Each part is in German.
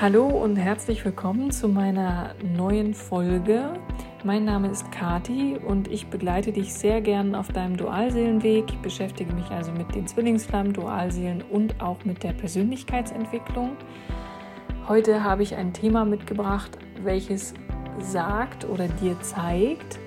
Hallo und herzlich willkommen zu meiner neuen Folge. Mein Name ist Kati und ich begleite dich sehr gern auf deinem Dualseelenweg. Ich beschäftige mich also mit den Zwillingsflammen, Dualseelen und auch mit der Persönlichkeitsentwicklung. Heute habe ich ein Thema mitgebracht, welches sagt oder dir zeigt,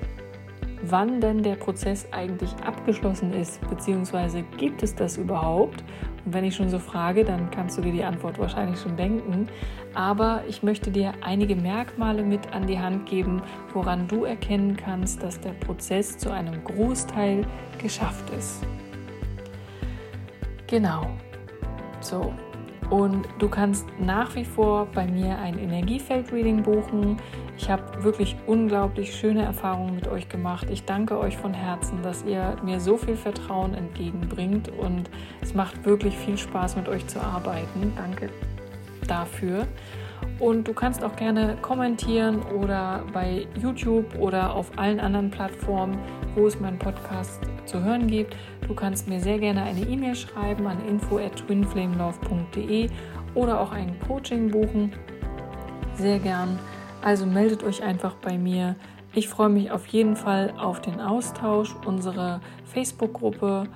wann denn der Prozess eigentlich abgeschlossen ist, beziehungsweise gibt es das überhaupt und wenn ich schon so frage, dann kannst du dir die Antwort wahrscheinlich schon denken. Aber ich möchte dir einige Merkmale mit an die Hand geben, woran du erkennen kannst, dass der Prozess zu einem Großteil geschafft ist. Genau. So. Und du kannst nach wie vor bei mir ein Energiefeld-Reading buchen. Ich habe wirklich unglaublich schöne Erfahrungen mit euch gemacht. Ich danke euch von Herzen, dass ihr mir so viel Vertrauen entgegenbringt und es macht wirklich viel Spaß mit euch zu arbeiten. Danke dafür. Und du kannst auch gerne kommentieren oder bei YouTube oder auf allen anderen Plattformen, wo es meinen Podcast zu hören gibt. Du kannst mir sehr gerne eine E-Mail schreiben an info at twinflamelove.de oder auch ein Coaching buchen. Sehr gern. Also meldet euch einfach bei mir. Ich freue mich auf jeden Fall auf den Austausch. Unsere Facebook-Gruppe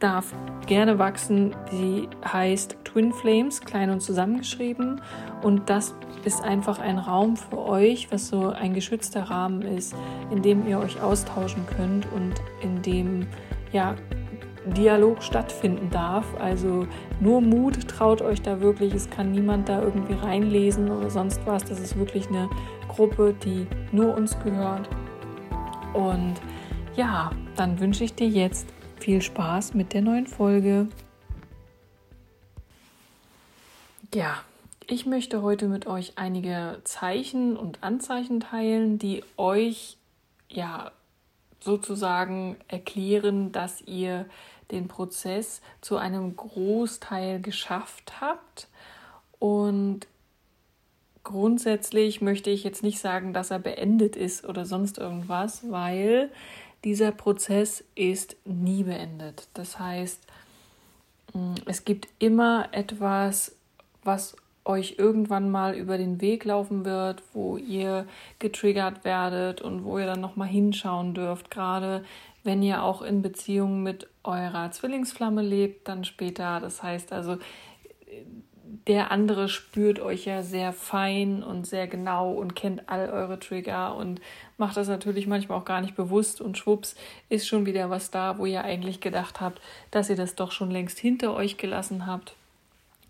darf gerne wachsen. Sie heißt Twin Flames, klein und zusammengeschrieben. Und das ist einfach ein Raum für euch, was so ein geschützter Rahmen ist, in dem ihr euch austauschen könnt und in dem ja Dialog stattfinden darf. Also nur Mut, traut euch da wirklich. Es kann niemand da irgendwie reinlesen oder sonst was. Das ist wirklich eine Gruppe, die nur uns gehört. Und ja, dann wünsche ich dir jetzt viel Spaß mit der neuen Folge. Ja, ich möchte heute mit euch einige Zeichen und Anzeichen teilen, die euch ja sozusagen erklären, dass ihr den Prozess zu einem Großteil geschafft habt. Und grundsätzlich möchte ich jetzt nicht sagen, dass er beendet ist oder sonst irgendwas, weil dieser Prozess ist nie beendet. Das heißt, mm, es gibt immer etwas, was euch irgendwann mal über den Weg laufen wird, wo ihr getriggert werdet und wo ihr dann noch mal hinschauen dürft, gerade wenn ihr auch in Beziehung mit eurer Zwillingsflamme lebt, dann später. Das heißt also, der andere spürt euch ja sehr fein und sehr genau und kennt all eure Trigger und macht das natürlich manchmal auch gar nicht bewusst und schwupps ist schon wieder was da, wo ihr eigentlich gedacht habt, dass ihr das doch schon längst hinter euch gelassen habt.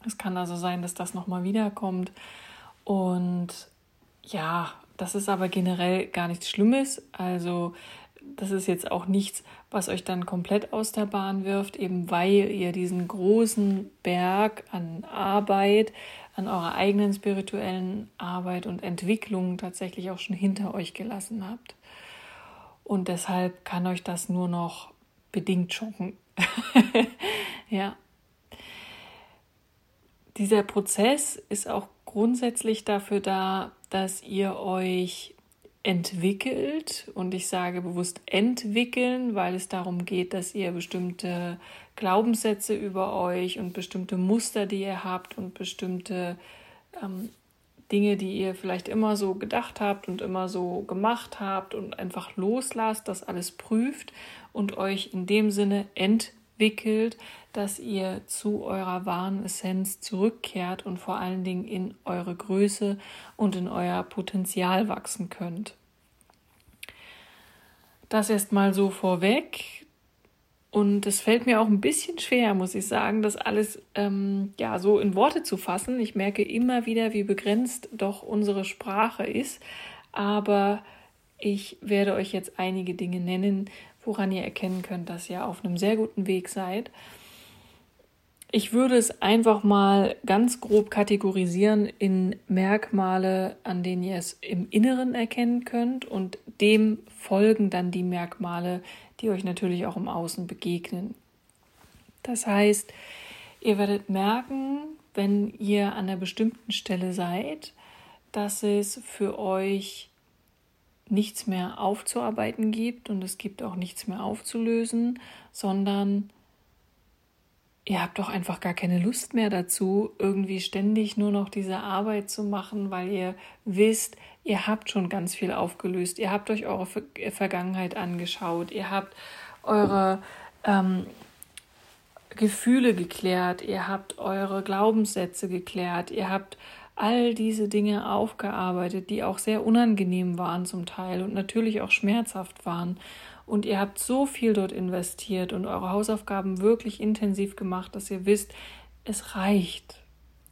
Es kann also sein, dass das nochmal wiederkommt. Und ja, das ist aber generell gar nichts Schlimmes. Also das ist jetzt auch nichts, was euch dann komplett aus der Bahn wirft, eben weil ihr diesen großen Berg an Arbeit, an eurer eigenen spirituellen Arbeit und Entwicklung tatsächlich auch schon hinter euch gelassen habt. Und deshalb kann euch das nur noch bedingt schocken. ja. Dieser Prozess ist auch grundsätzlich dafür da, dass ihr euch entwickelt und ich sage bewusst entwickeln, weil es darum geht, dass ihr bestimmte Glaubenssätze über euch und bestimmte Muster, die ihr habt und bestimmte ähm, Dinge, die ihr vielleicht immer so gedacht habt und immer so gemacht habt und einfach loslasst, das alles prüft und euch in dem Sinne entwickelt, dass ihr zu eurer wahren Essenz zurückkehrt und vor allen Dingen in eure Größe und in euer Potenzial wachsen könnt. Das erst mal so vorweg. Und es fällt mir auch ein bisschen schwer, muss ich sagen, das alles ähm, ja so in Worte zu fassen. Ich merke immer wieder, wie begrenzt doch unsere Sprache ist. Aber ich werde euch jetzt einige Dinge nennen, woran ihr erkennen könnt, dass ihr auf einem sehr guten Weg seid. Ich würde es einfach mal ganz grob kategorisieren in Merkmale, an denen ihr es im Inneren erkennen könnt und dem folgen dann die Merkmale, die euch natürlich auch im Außen begegnen. Das heißt, ihr werdet merken, wenn ihr an einer bestimmten Stelle seid, dass es für euch nichts mehr aufzuarbeiten gibt und es gibt auch nichts mehr aufzulösen, sondern ihr habt doch einfach gar keine Lust mehr dazu, irgendwie ständig nur noch diese Arbeit zu machen, weil ihr wisst, ihr habt schon ganz viel aufgelöst, ihr habt euch eure Vergangenheit angeschaut, ihr habt eure ähm, Gefühle geklärt, ihr habt eure Glaubenssätze geklärt, ihr habt all diese Dinge aufgearbeitet, die auch sehr unangenehm waren zum Teil und natürlich auch schmerzhaft waren. Und ihr habt so viel dort investiert und eure Hausaufgaben wirklich intensiv gemacht, dass ihr wisst, es reicht.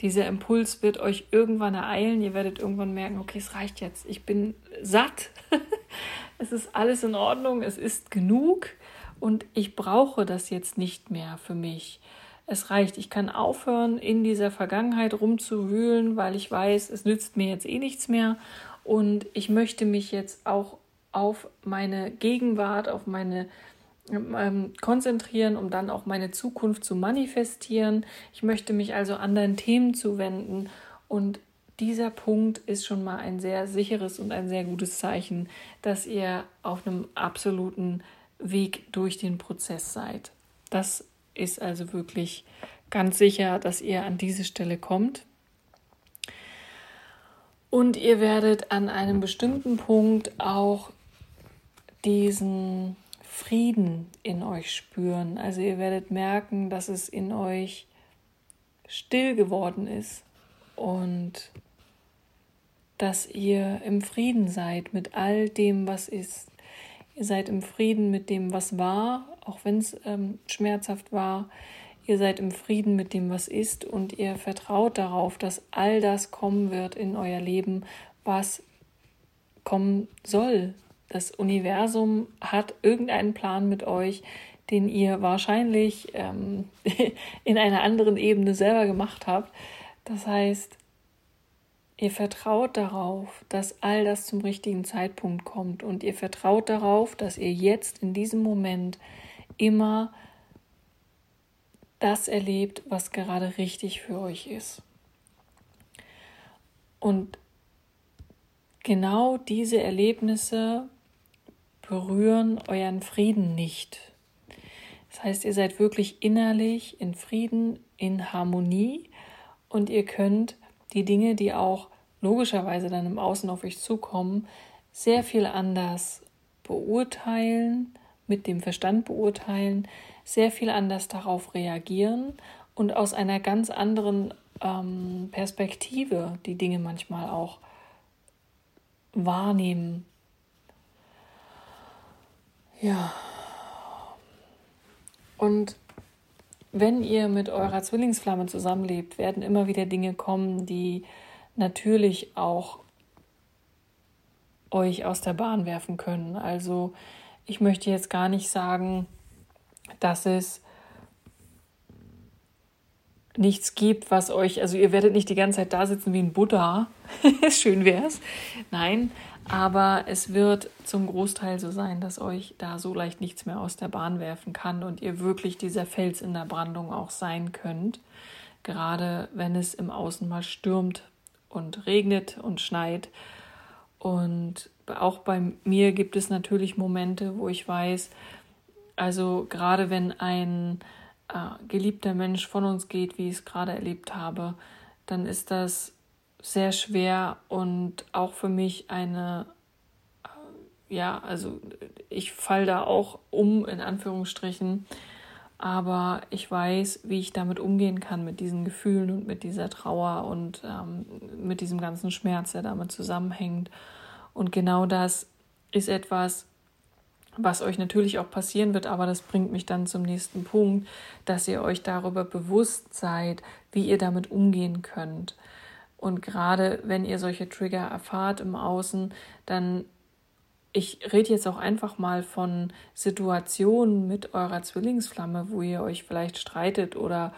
Dieser Impuls wird euch irgendwann ereilen. Ihr werdet irgendwann merken, okay, es reicht jetzt. Ich bin satt. es ist alles in Ordnung. Es ist genug. Und ich brauche das jetzt nicht mehr für mich es reicht. Ich kann aufhören, in dieser Vergangenheit rumzuwühlen, weil ich weiß, es nützt mir jetzt eh nichts mehr. Und ich möchte mich jetzt auch auf meine Gegenwart, auf meine ähm, konzentrieren, um dann auch meine Zukunft zu manifestieren. Ich möchte mich also anderen Themen zuwenden und dieser Punkt ist schon mal ein sehr sicheres und ein sehr gutes Zeichen, dass ihr auf einem absoluten Weg durch den Prozess seid. Das ist also wirklich ganz sicher, dass ihr an diese Stelle kommt. Und ihr werdet an einem bestimmten Punkt auch diesen Frieden in euch spüren. Also ihr werdet merken, dass es in euch still geworden ist und dass ihr im Frieden seid mit all dem, was ist. Ihr seid im Frieden mit dem, was war, auch wenn es ähm, schmerzhaft war. Ihr seid im Frieden mit dem, was ist, und ihr vertraut darauf, dass all das kommen wird in euer Leben, was kommen soll. Das Universum hat irgendeinen Plan mit euch, den ihr wahrscheinlich ähm, in einer anderen Ebene selber gemacht habt. Das heißt, Ihr vertraut darauf, dass all das zum richtigen Zeitpunkt kommt und ihr vertraut darauf, dass ihr jetzt in diesem Moment immer das erlebt, was gerade richtig für euch ist. Und genau diese Erlebnisse berühren euren Frieden nicht. Das heißt, ihr seid wirklich innerlich in Frieden, in Harmonie und ihr könnt die Dinge, die auch logischerweise dann im Außen auf euch zukommen, sehr viel anders beurteilen, mit dem Verstand beurteilen, sehr viel anders darauf reagieren und aus einer ganz anderen ähm, Perspektive die Dinge manchmal auch wahrnehmen. Ja. Und wenn ihr mit eurer Zwillingsflamme zusammenlebt, werden immer wieder Dinge kommen, die natürlich auch euch aus der Bahn werfen können. Also ich möchte jetzt gar nicht sagen, dass es nichts gibt, was euch, also ihr werdet nicht die ganze Zeit da sitzen wie ein Buddha, schön wär's. Nein, aber es wird zum Großteil so sein, dass euch da so leicht nichts mehr aus der Bahn werfen kann und ihr wirklich dieser Fels in der Brandung auch sein könnt. Gerade wenn es im Außen mal stürmt und regnet und schneit. Und auch bei mir gibt es natürlich Momente, wo ich weiß, also gerade wenn ein äh, geliebter Mensch von uns geht, wie ich es gerade erlebt habe, dann ist das sehr schwer und auch für mich eine, äh, ja, also ich fall da auch um, in Anführungsstrichen, aber ich weiß, wie ich damit umgehen kann, mit diesen Gefühlen und mit dieser Trauer und ähm, mit diesem ganzen Schmerz, der damit zusammenhängt. Und genau das ist etwas, was euch natürlich auch passieren wird, aber das bringt mich dann zum nächsten Punkt, dass ihr euch darüber bewusst seid, wie ihr damit umgehen könnt. Und gerade wenn ihr solche Trigger erfahrt im Außen, dann ich rede jetzt auch einfach mal von Situationen mit eurer Zwillingsflamme, wo ihr euch vielleicht streitet oder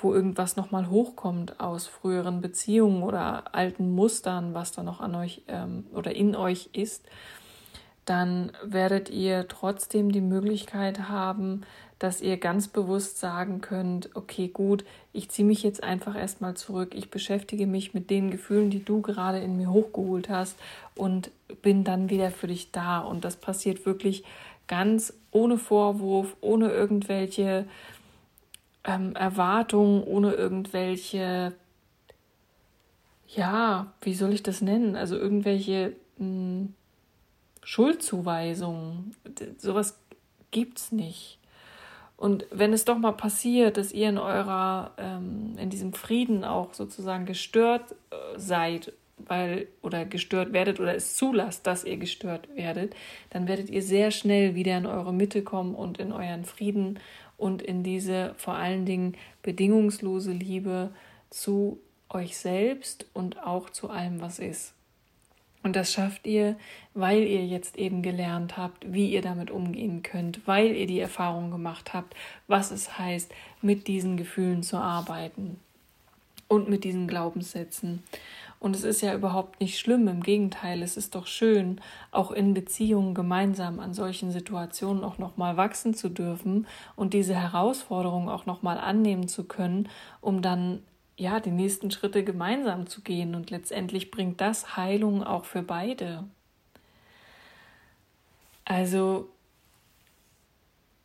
wo irgendwas nochmal hochkommt aus früheren Beziehungen oder alten Mustern, was da noch an euch ähm, oder in euch ist, dann werdet ihr trotzdem die Möglichkeit haben, dass ihr ganz bewusst sagen könnt, okay, gut, ich ziehe mich jetzt einfach erstmal zurück, ich beschäftige mich mit den Gefühlen, die du gerade in mir hochgeholt hast und bin dann wieder für dich da. Und das passiert wirklich ganz ohne Vorwurf, ohne irgendwelche ähm, Erwartungen, ohne irgendwelche, ja, wie soll ich das nennen? Also irgendwelche mh, hm, Schuldzuweisungen. Sowas gibt's nicht. Und wenn es doch mal passiert, dass ihr in eurer, ähm, in diesem Frieden auch sozusagen gestört äh, seid, weil oder gestört werdet oder es zulasst, dass ihr gestört werdet, dann werdet ihr sehr schnell wieder in eure Mitte kommen und in euren Frieden und in diese vor allen Dingen bedingungslose Liebe zu euch selbst und auch zu allem, was ist. Und das schafft ihr, weil ihr jetzt eben gelernt habt, wie ihr damit umgehen könnt, weil ihr die Erfahrung gemacht habt, was es heißt, mit diesen Gefühlen zu arbeiten und mit diesen Glaubenssätzen. Und es ist ja überhaupt nicht schlimm, im Gegenteil, es ist doch schön, auch in Beziehungen gemeinsam an solchen Situationen auch nochmal wachsen zu dürfen und diese Herausforderung auch nochmal annehmen zu können, um dann ja, die nächsten Schritte gemeinsam zu gehen. Und letztendlich bringt das Heilung auch für beide. Also,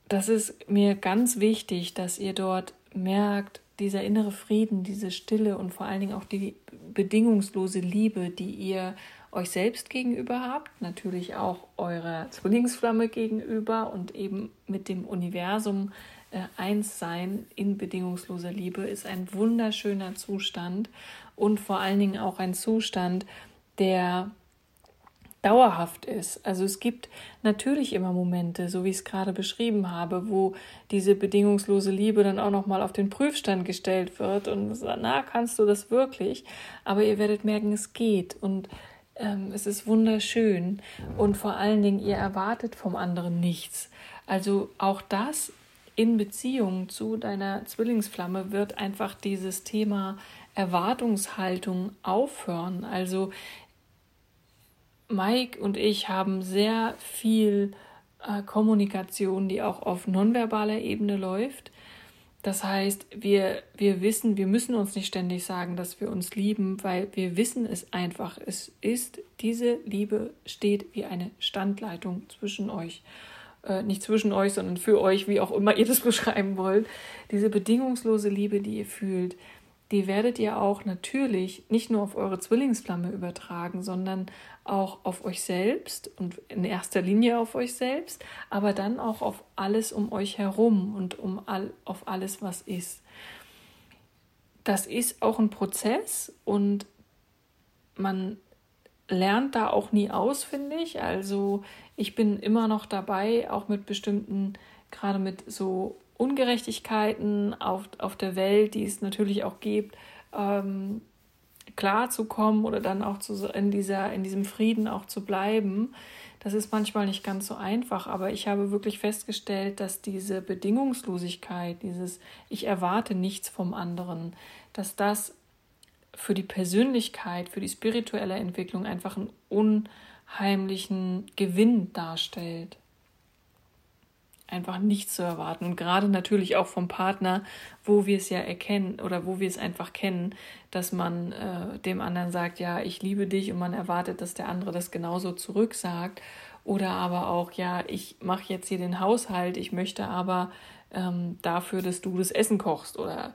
das ist mir ganz wichtig, dass ihr dort merkt, dieser innere Frieden, diese Stille und vor allen Dingen auch die bedingungslose Liebe, die ihr euch selbst gegenüber habt, natürlich auch eurer Zwillingsflamme gegenüber und eben mit dem Universum äh, eins sein in bedingungsloser Liebe ist ein wunderschöner Zustand und vor allen Dingen auch ein Zustand, der dauerhaft ist. Also es gibt natürlich immer Momente, so wie ich es gerade beschrieben habe, wo diese bedingungslose Liebe dann auch noch mal auf den Prüfstand gestellt wird und sagt, na, kannst du das wirklich? Aber ihr werdet merken, es geht und ähm, es ist wunderschön und vor allen Dingen, ihr erwartet vom anderen nichts. Also auch das in Beziehung zu deiner Zwillingsflamme wird einfach dieses Thema Erwartungshaltung aufhören. Also Mike und ich haben sehr viel äh, Kommunikation, die auch auf nonverbaler Ebene läuft. Das heißt, wir, wir wissen, wir müssen uns nicht ständig sagen, dass wir uns lieben, weil wir wissen es einfach. Es ist, diese Liebe steht wie eine Standleitung zwischen euch äh, nicht zwischen euch, sondern für euch, wie auch immer ihr das beschreiben wollt, diese bedingungslose Liebe, die ihr fühlt, die werdet ihr auch natürlich nicht nur auf eure Zwillingsflamme übertragen, sondern auch auf euch selbst und in erster Linie auf euch selbst, aber dann auch auf alles um euch herum und um all, auf alles, was ist. Das ist auch ein Prozess und man lernt da auch nie aus, finde ich. Also ich bin immer noch dabei, auch mit bestimmten, gerade mit so Ungerechtigkeiten auf, auf der Welt, die es natürlich auch gibt, ähm, klarzukommen oder dann auch zu, in, dieser, in diesem Frieden auch zu bleiben. Das ist manchmal nicht ganz so einfach, aber ich habe wirklich festgestellt, dass diese Bedingungslosigkeit, dieses Ich erwarte nichts vom anderen, dass das für die Persönlichkeit, für die spirituelle Entwicklung einfach einen unheimlichen Gewinn darstellt. Einfach nichts zu erwarten. Und gerade natürlich auch vom Partner, wo wir es ja erkennen oder wo wir es einfach kennen, dass man äh, dem anderen sagt, ja, ich liebe dich und man erwartet, dass der andere das genauso zurücksagt. Oder aber auch, ja, ich mache jetzt hier den Haushalt, ich möchte aber ähm, dafür, dass du das Essen kochst oder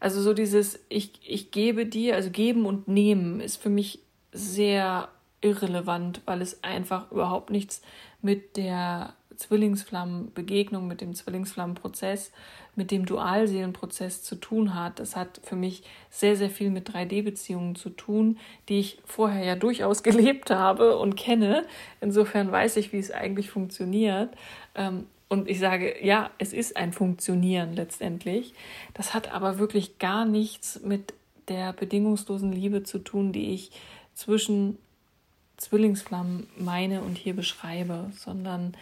also so dieses, ich, ich gebe dir, also geben und nehmen ist für mich sehr irrelevant, weil es einfach überhaupt nichts mit der Zwillingsflammenbegegnung, mit dem Zwillingsflammenprozess, mit dem Dualseelenprozess zu tun hat. Das hat für mich sehr, sehr viel mit 3D-Beziehungen zu tun, die ich vorher ja durchaus gelebt habe und kenne. Insofern weiß ich, wie es eigentlich funktioniert. Und ich sage, ja, es ist ein Funktionieren letztendlich. Das hat aber wirklich gar nichts mit der bedingungslosen Liebe zu tun, die ich zwischen Zwillingsflammen meine und hier beschreibe, sondern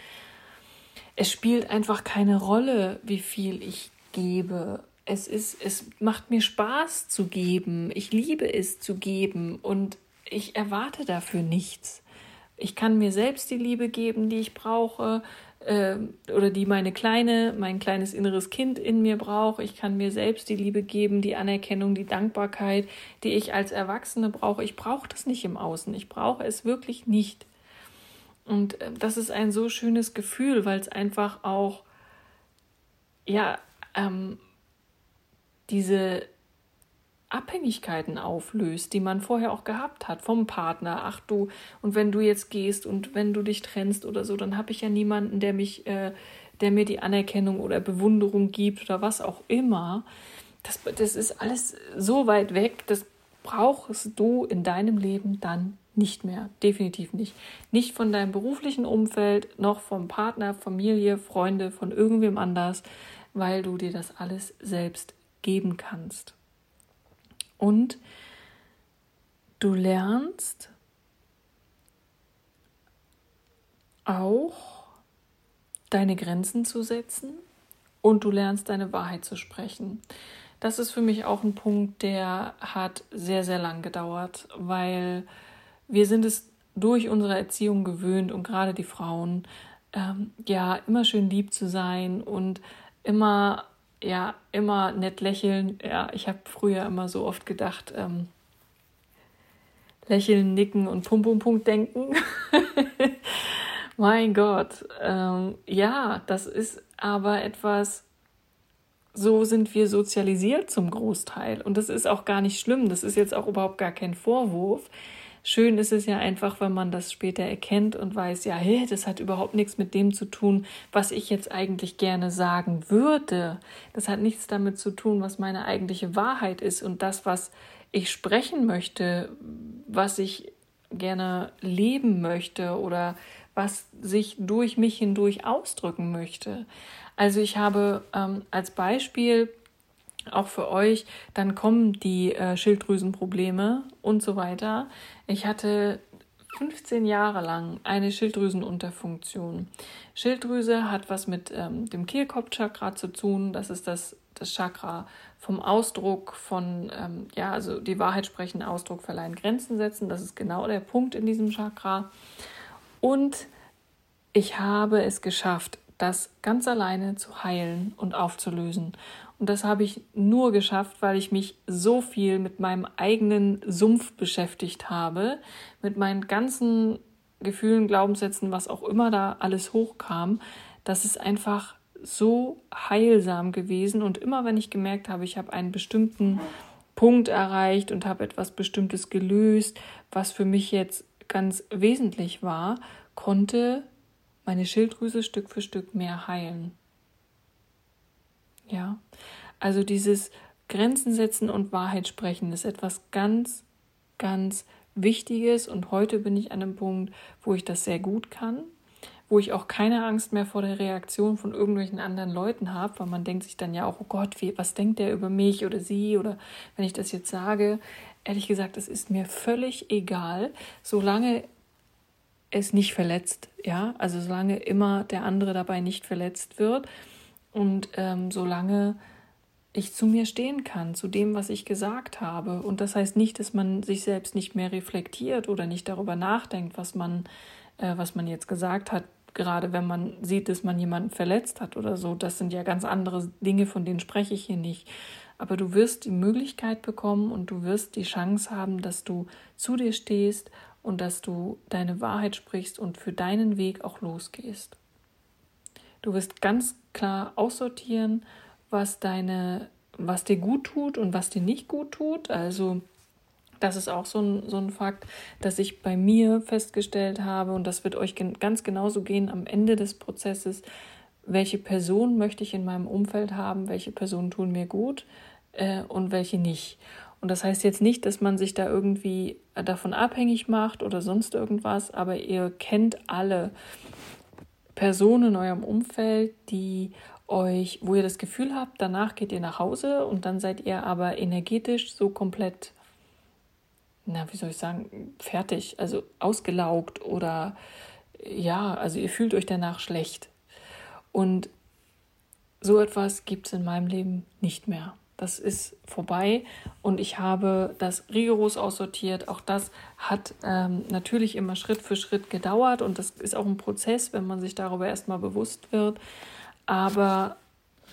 es spielt einfach keine Rolle, wie viel ich gebe. Es ist, es macht mir Spaß zu geben. Ich liebe es zu geben und ich erwarte dafür nichts. Ich kann mir selbst die Liebe geben, die ich brauche äh, oder die meine kleine, mein kleines inneres Kind in mir braucht. Ich kann mir selbst die Liebe geben, die Anerkennung, die Dankbarkeit, die ich als Erwachsene brauche. Ich brauche das nicht im Außen. Ich brauche es wirklich nicht. Und äh, das ist ein so schönes Gefühl, weil es einfach auch, ja, ähm, diese Abhängigkeiten auflöst, die man vorher auch gehabt hat vom Partner. Ach du, und wenn du jetzt gehst und wenn du dich trennst oder so, dann habe ich ja niemanden, der mich, äh, der mir die Anerkennung oder Bewunderung gibt oder was auch immer. Das, das ist alles so weit weg, das brauchst du in deinem Leben dann nicht mehr. Definitiv nicht. Nicht von deinem beruflichen Umfeld, noch vom Partner, Familie, Freunde, von irgendwem anders, weil du dir das alles selbst geben kannst. Und du lernst auch deine Grenzen zu setzen und du lernst deine Wahrheit zu sprechen. Das ist für mich auch ein Punkt, der hat sehr, sehr lang gedauert, weil wir sind es durch unsere Erziehung gewöhnt und gerade die Frauen, ähm, ja, immer schön lieb zu sein und immer, ja, immer nett lächeln. Ja, ich habe früher immer so oft gedacht, ähm, lächeln, nicken und Pum Pum Punkt denken. mein Gott, ähm, ja, das ist aber etwas, so sind wir sozialisiert zum Großteil. Und das ist auch gar nicht schlimm. Das ist jetzt auch überhaupt gar kein Vorwurf. Schön ist es ja einfach, wenn man das später erkennt und weiß, ja, hey, das hat überhaupt nichts mit dem zu tun, was ich jetzt eigentlich gerne sagen würde. Das hat nichts damit zu tun, was meine eigentliche Wahrheit ist und das, was ich sprechen möchte, was ich gerne leben möchte oder was sich durch mich hindurch ausdrücken möchte. Also ich habe ähm, als Beispiel auch für euch, dann kommen die äh, Schilddrüsenprobleme und so weiter. Ich hatte 15 Jahre lang eine Schilddrüsenunterfunktion. Schilddrüse hat was mit ähm, dem Kehlkopfchakra zu tun. Das ist das, das Chakra vom Ausdruck von, ähm, ja, also die Wahrheit sprechen, Ausdruck verleihen, Grenzen setzen. Das ist genau der Punkt in diesem Chakra. Und ich habe es geschafft, das ganz alleine zu heilen und aufzulösen. Und das habe ich nur geschafft, weil ich mich so viel mit meinem eigenen Sumpf beschäftigt habe, mit meinen ganzen Gefühlen, Glaubenssätzen, was auch immer da alles hochkam. Das ist einfach so heilsam gewesen. Und immer wenn ich gemerkt habe, ich habe einen bestimmten Punkt erreicht und habe etwas Bestimmtes gelöst, was für mich jetzt ganz wesentlich war, konnte meine Schilddrüse Stück für Stück mehr heilen. Ja, also dieses Grenzen setzen und Wahrheit sprechen ist etwas ganz, ganz Wichtiges und heute bin ich an einem Punkt, wo ich das sehr gut kann, wo ich auch keine Angst mehr vor der Reaktion von irgendwelchen anderen Leuten habe, weil man denkt sich dann ja auch, oh Gott, wie, was denkt der über mich oder sie oder wenn ich das jetzt sage. Ehrlich gesagt, es ist mir völlig egal, solange es nicht verletzt, ja, also solange immer der andere dabei nicht verletzt wird und ähm, solange ich zu mir stehen kann, zu dem, was ich gesagt habe. Und das heißt nicht, dass man sich selbst nicht mehr reflektiert oder nicht darüber nachdenkt, was man, äh, was man jetzt gesagt hat, gerade wenn man sieht, dass man jemanden verletzt hat oder so. Das sind ja ganz andere Dinge, von denen spreche ich hier nicht. Aber du wirst die Möglichkeit bekommen und du wirst die Chance haben, dass du zu dir stehst und dass du deine Wahrheit sprichst und für deinen Weg auch losgehst. Du wirst ganz klar aussortieren, was deine, was dir gut tut und was dir nicht gut tut. Also das ist auch so ein, so ein Fakt, dass ich bei mir festgestellt habe, und das wird euch ganz genauso gehen am Ende des Prozesses, welche Personen möchte ich in meinem Umfeld haben, welche Personen tun mir gut äh, und welche nicht. Und das heißt jetzt nicht, dass man sich da irgendwie davon abhängig macht oder sonst irgendwas, aber ihr kennt alle Personen in eurem Umfeld, die euch, wo ihr das Gefühl habt, danach geht ihr nach Hause und dann seid ihr aber energetisch so komplett, na, wie soll ich sagen, fertig, also ausgelaugt oder ja, also ihr fühlt euch danach schlecht. Und so etwas gibt es in meinem Leben nicht mehr. Das ist vorbei und ich habe das rigoros aussortiert. Auch das hat ähm, natürlich immer Schritt für Schritt gedauert und das ist auch ein Prozess, wenn man sich darüber erstmal bewusst wird. Aber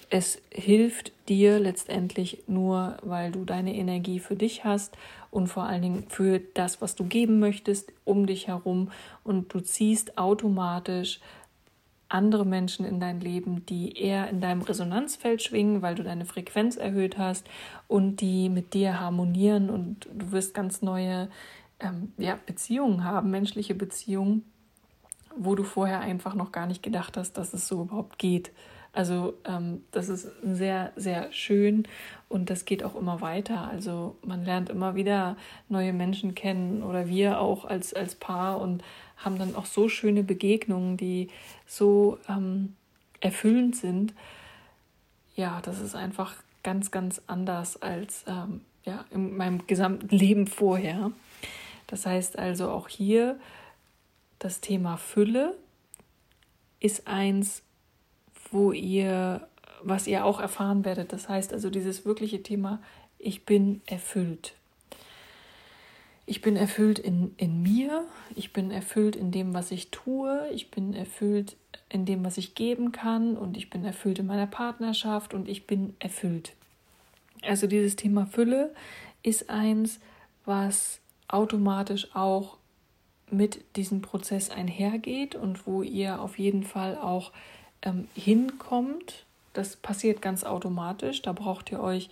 es hilft dir letztendlich nur, weil du deine Energie für dich hast und vor allen Dingen für das, was du geben möchtest, um dich herum und du ziehst automatisch andere Menschen in dein Leben, die eher in deinem Resonanzfeld schwingen, weil du deine Frequenz erhöht hast und die mit dir harmonieren und du wirst ganz neue ähm, ja, Beziehungen haben, menschliche Beziehungen, wo du vorher einfach noch gar nicht gedacht hast, dass es so überhaupt geht. Also ähm, das ist sehr, sehr schön und das geht auch immer weiter. Also man lernt immer wieder neue Menschen kennen oder wir auch als, als Paar und haben dann auch so schöne Begegnungen, die so ähm, erfüllend sind. Ja, das ist einfach ganz, ganz anders als ähm, ja, in meinem gesamten Leben vorher. Das heißt also auch hier, das Thema Fülle ist eins, wo ihr, was ihr auch erfahren werdet. Das heißt also dieses wirkliche Thema, ich bin erfüllt. Ich bin erfüllt in, in mir, ich bin erfüllt in dem, was ich tue, ich bin erfüllt in dem, was ich geben kann und ich bin erfüllt in meiner Partnerschaft und ich bin erfüllt. Also dieses Thema Fülle ist eins, was automatisch auch mit diesem Prozess einhergeht und wo ihr auf jeden Fall auch ähm, hinkommt. Das passiert ganz automatisch. Da braucht ihr euch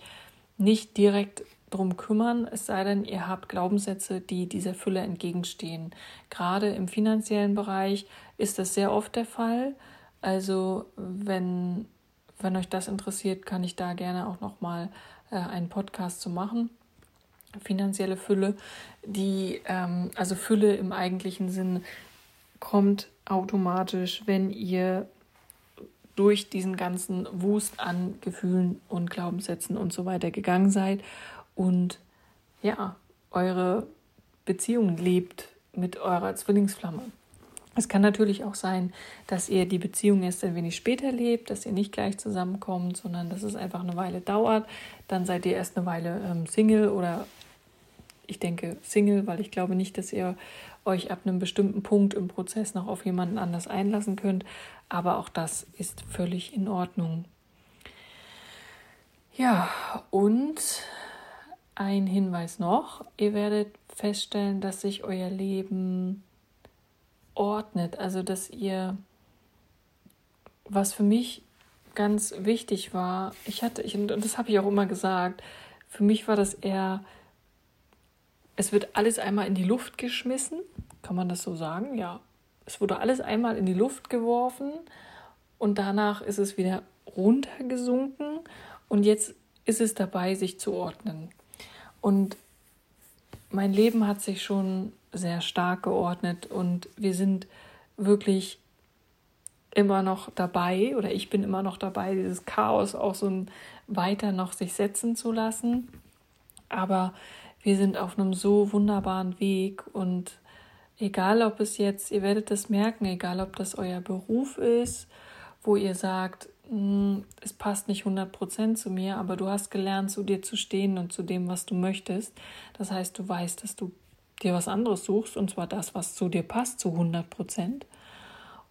nicht direkt drum kümmern, es sei denn, ihr habt Glaubenssätze, die dieser Fülle entgegenstehen. Gerade im finanziellen Bereich ist das sehr oft der Fall. Also wenn, wenn euch das interessiert, kann ich da gerne auch noch mal äh, einen Podcast zu machen. Finanzielle Fülle, die ähm, also Fülle im eigentlichen Sinn kommt automatisch, wenn ihr durch diesen ganzen Wust an Gefühlen und Glaubenssätzen und so weiter gegangen seid und ja, eure Beziehung lebt mit eurer Zwillingsflamme. Es kann natürlich auch sein, dass ihr die Beziehung erst ein wenig später lebt, dass ihr nicht gleich zusammenkommt, sondern dass es einfach eine Weile dauert. Dann seid ihr erst eine Weile ähm, Single oder ich denke Single, weil ich glaube nicht, dass ihr euch ab einem bestimmten Punkt im Prozess noch auf jemanden anders einlassen könnt. Aber auch das ist völlig in Ordnung. Ja, und ein Hinweis noch, ihr werdet feststellen, dass sich euer Leben ordnet, also dass ihr, was für mich ganz wichtig war, ich hatte, ich, und das habe ich auch immer gesagt, für mich war das eher, es wird alles einmal in die Luft geschmissen, kann man das so sagen? Ja, es wurde alles einmal in die Luft geworfen und danach ist es wieder runtergesunken. Und jetzt ist es dabei, sich zu ordnen. Und mein Leben hat sich schon sehr stark geordnet und wir sind wirklich immer noch dabei oder ich bin immer noch dabei, dieses Chaos auch so weiter noch sich setzen zu lassen. Aber wir sind auf einem so wunderbaren Weg und egal ob es jetzt, ihr werdet das merken, egal ob das euer Beruf ist, wo ihr sagt, es passt nicht 100% zu mir, aber du hast gelernt, zu dir zu stehen und zu dem, was du möchtest. Das heißt, du weißt, dass du dir was anderes suchst, und zwar das, was zu dir passt, zu 100%.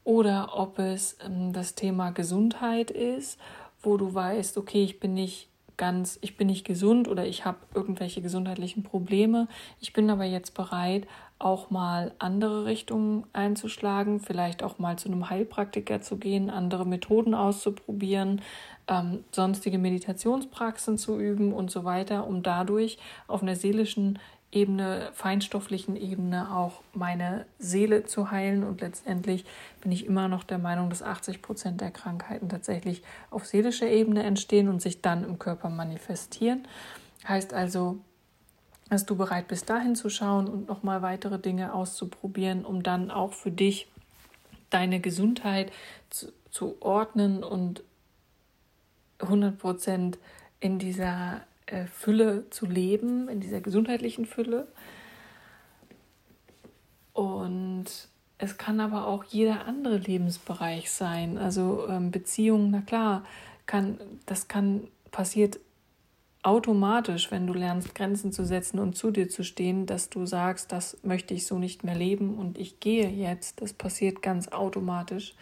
Oder ob es ähm, das Thema Gesundheit ist, wo du weißt, okay, ich bin nicht ganz, ich bin nicht gesund oder ich habe irgendwelche gesundheitlichen Probleme. Ich bin aber jetzt bereit, auch mal andere Richtungen einzuschlagen, vielleicht auch mal zu einem Heilpraktiker zu gehen, andere Methoden auszuprobieren, ähm, sonstige Meditationspraxen zu üben und so weiter, um dadurch auf einer seelischen Ebene, feinstofflichen Ebene auch meine Seele zu heilen. Und letztendlich bin ich immer noch der Meinung, dass 80 Prozent der Krankheiten tatsächlich auf seelischer Ebene entstehen und sich dann im Körper manifestieren. Heißt also, dass du bereit bist, dahin zu schauen und nochmal weitere Dinge auszuprobieren, um dann auch für dich deine Gesundheit zu, zu ordnen und 100 Prozent in dieser äh, Fülle zu leben, in dieser gesundheitlichen Fülle. Und es kann aber auch jeder andere Lebensbereich sein. Also ähm, Beziehungen, na klar, kann, das kann passiert automatisch, wenn du lernst, Grenzen zu setzen und zu dir zu stehen, dass du sagst, das möchte ich so nicht mehr leben und ich gehe jetzt. Das passiert ganz automatisch.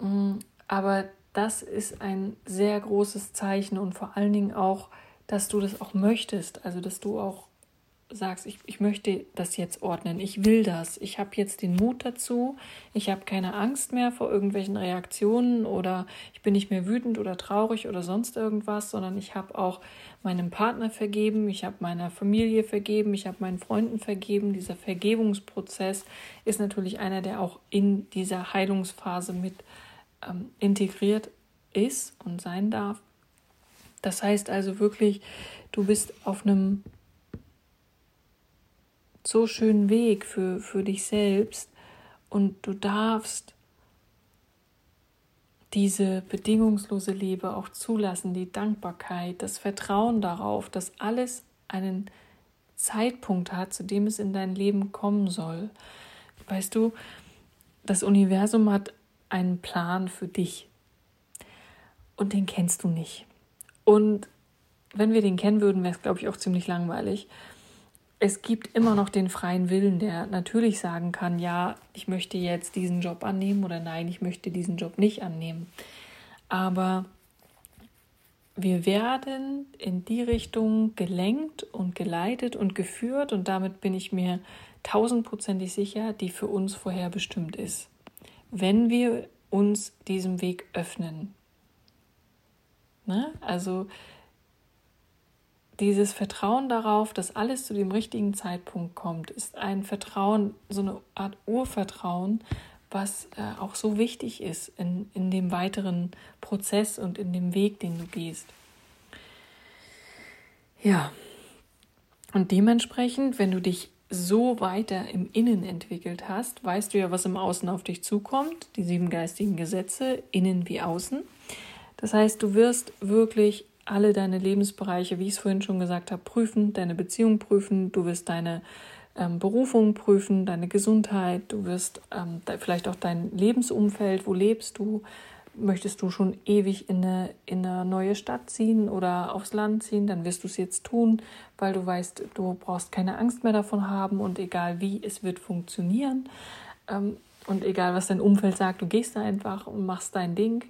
Mm, aber das ist ein sehr großes Zeichen und vor allen Dingen auch, dass du das auch möchtest. Also, dass du auch sagst, ich, ich möchte das jetzt ordnen, ich will das, ich habe jetzt den Mut dazu, ich habe keine Angst mehr vor irgendwelchen Reaktionen oder ich bin nicht mehr wütend oder traurig oder sonst irgendwas, sondern ich habe auch meinem Partner vergeben, ich habe meiner Familie vergeben, ich habe meinen Freunden vergeben. Dieser Vergebungsprozess ist natürlich einer, der auch in dieser Heilungsphase mit ähm, integriert ist und sein darf. Das heißt also wirklich, du bist auf einem so schönen Weg für, für dich selbst und du darfst diese bedingungslose Liebe auch zulassen, die Dankbarkeit, das Vertrauen darauf, dass alles einen Zeitpunkt hat, zu dem es in dein Leben kommen soll. Weißt du, das Universum hat einen Plan für dich und den kennst du nicht. Und wenn wir den kennen würden, wäre es, glaube ich, auch ziemlich langweilig. Es gibt immer noch den freien Willen, der natürlich sagen kann, ja, ich möchte jetzt diesen Job annehmen oder nein, ich möchte diesen Job nicht annehmen. Aber wir werden in die Richtung gelenkt und geleitet und geführt und damit bin ich mir tausendprozentig sicher, die für uns vorherbestimmt ist. Wenn wir uns diesem Weg öffnen, Ne? Also dieses Vertrauen darauf, dass alles zu dem richtigen Zeitpunkt kommt, ist ein Vertrauen, so eine Art Urvertrauen, was äh, auch so wichtig ist in, in dem weiteren Prozess und in dem Weg, den du gehst. Ja, und dementsprechend, wenn du dich so weiter im Innen entwickelt hast, weißt du ja, was im Außen auf dich zukommt, die sieben geistigen Gesetze, innen wie außen. Das heißt, du wirst wirklich alle deine Lebensbereiche, wie ich es vorhin schon gesagt habe, prüfen, deine Beziehung prüfen, du wirst deine ähm, Berufung prüfen, deine Gesundheit, du wirst ähm, vielleicht auch dein Lebensumfeld, wo lebst du, möchtest du schon ewig in eine, in eine neue Stadt ziehen oder aufs Land ziehen, dann wirst du es jetzt tun, weil du weißt, du brauchst keine Angst mehr davon haben und egal wie, es wird funktionieren. Ähm, und egal, was dein Umfeld sagt, du gehst da einfach und machst dein Ding.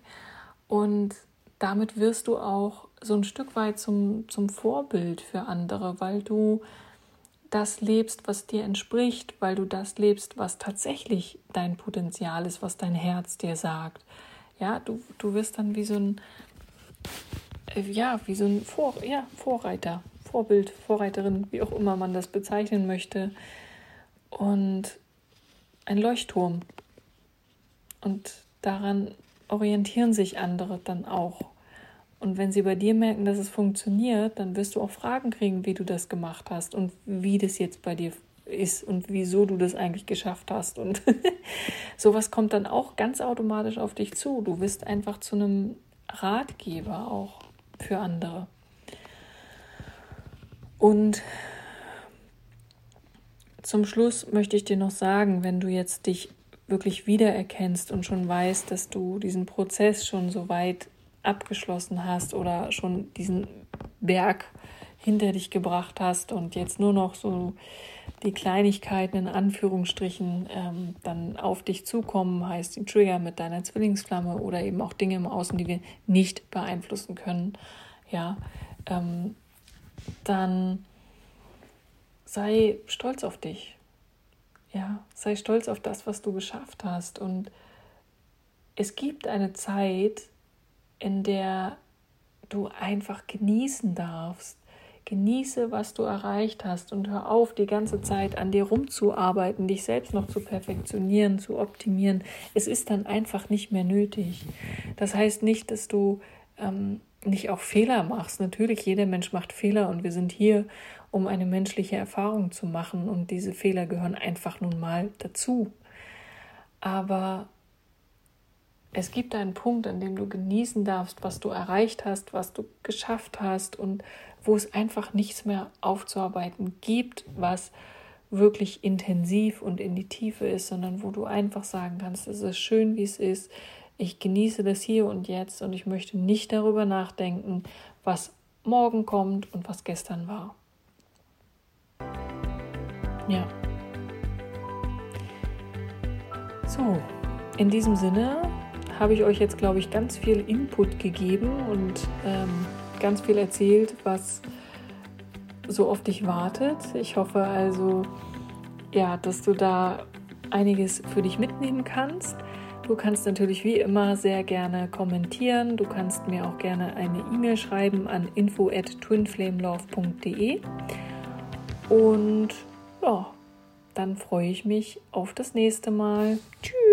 Und damit wirst du auch so ein Stück weit zum, zum Vorbild für andere, weil du das lebst, was dir entspricht, weil du das lebst, was tatsächlich dein Potenzial ist, was dein Herz dir sagt. Ja, du, du wirst dann wie so ein, äh, ja, wie so ein Vor, ja, Vorreiter, Vorbild, Vorreiterin, wie auch immer man das bezeichnen möchte. Und ein Leuchtturm. Und daran orientieren sich andere dann auch. Und wenn sie bei dir merken, dass es funktioniert, dann wirst du auch Fragen kriegen, wie du das gemacht hast und wie das jetzt bei dir ist und wieso du das eigentlich geschafft hast. Und sowas kommt dann auch ganz automatisch auf dich zu. Du wirst einfach zu einem Ratgeber auch für andere. Und zum Schluss möchte ich dir noch sagen, wenn du jetzt dich wirklich wiedererkennst und schon weißt, dass du diesen Prozess schon so weit abgeschlossen hast oder schon diesen Berg hinter dich gebracht hast und jetzt nur noch so die Kleinigkeiten in Anführungsstrichen ähm, dann auf dich zukommen, heißt die Trigger mit deiner Zwillingsflamme oder eben auch Dinge im Außen, die wir nicht beeinflussen können, ja, ähm, dann sei stolz auf dich. Ja, sei stolz auf das, was du geschafft hast. Und es gibt eine Zeit, in der du einfach genießen darfst. Genieße, was du erreicht hast und hör auf, die ganze Zeit an dir rumzuarbeiten, dich selbst noch zu perfektionieren, zu optimieren. Es ist dann einfach nicht mehr nötig. Das heißt nicht, dass du ähm, nicht auch Fehler machst. Natürlich, jeder Mensch macht Fehler und wir sind hier, um eine menschliche Erfahrung zu machen und diese Fehler gehören einfach nun mal dazu. Aber es gibt einen Punkt, an dem du genießen darfst, was du erreicht hast, was du geschafft hast und wo es einfach nichts mehr aufzuarbeiten gibt, was wirklich intensiv und in die Tiefe ist, sondern wo du einfach sagen kannst, es ist schön, wie es ist. Ich genieße das hier und jetzt und ich möchte nicht darüber nachdenken, was morgen kommt und was gestern war. Ja. So, in diesem Sinne habe ich euch jetzt, glaube ich, ganz viel Input gegeben und ähm, ganz viel erzählt, was so auf dich wartet. Ich hoffe also, ja, dass du da einiges für dich mitnehmen kannst. Du kannst natürlich wie immer sehr gerne kommentieren. Du kannst mir auch gerne eine E-Mail schreiben an info at twinflamelove.de. Und ja, dann freue ich mich auf das nächste Mal. Tschüss.